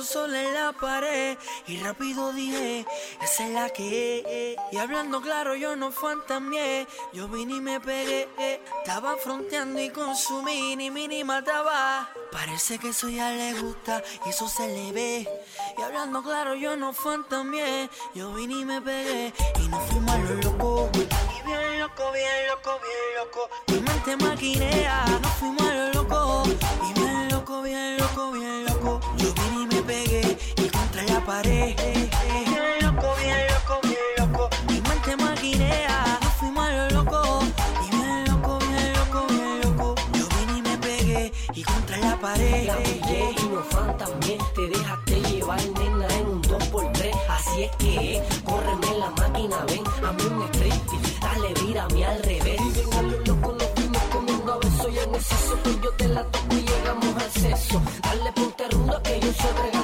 mirando sola en la pared y rápido dije, esa es la que. Y hablando claro yo no fantameé, yo vine y me pegué. Estaba fronteando y consumí ni mini mini mataba. Parece que eso ya le gusta y eso se le ve. Y hablando claro yo no fantameé, yo vine y me pegué y no fui malo loco. Y bien loco, bien loco, bien loco. Mi mente maquinea, no fui malo loco. Y bien loco, bien loco, bien loco y contra la pared. Bien loco, bien loco, bien loco. Mi mente maquinea, nos fuimos loco. Y bien loco, bien loco, bien loco. Yo vine y me pegué y contra la pared. La pillé y no fan también. Te dejaste llevar, nena, en un 2x3. Así es que, eh, córreme la máquina, ven, a mí un strip. Dale, mírame al revés. Y ven lo loco, nos fuimos comiendo a besos y en exceso. Pues yo te la toco y llegamos al sexo. Dale, ponte rudo que yo soy.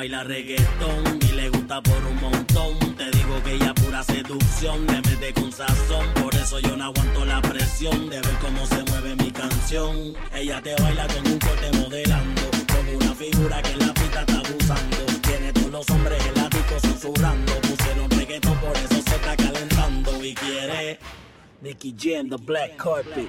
baila reggaetón y le gusta por un montón. Te digo que ella pura seducción, le mete con sazón. Por eso yo no aguanto la presión de ver cómo se mueve mi canción. Ella te baila con un corte modelando, con una figura que en la pista está abusando. Tiene todos los hombres el ático susurrando. Pusieron reggaetón, por eso se está calentando y quiere. Nicky G en the black carpet.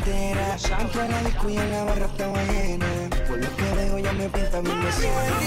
entera. Aunque ahora descuida la barra está llena. Por lo que veo ya me pinta mi vecina.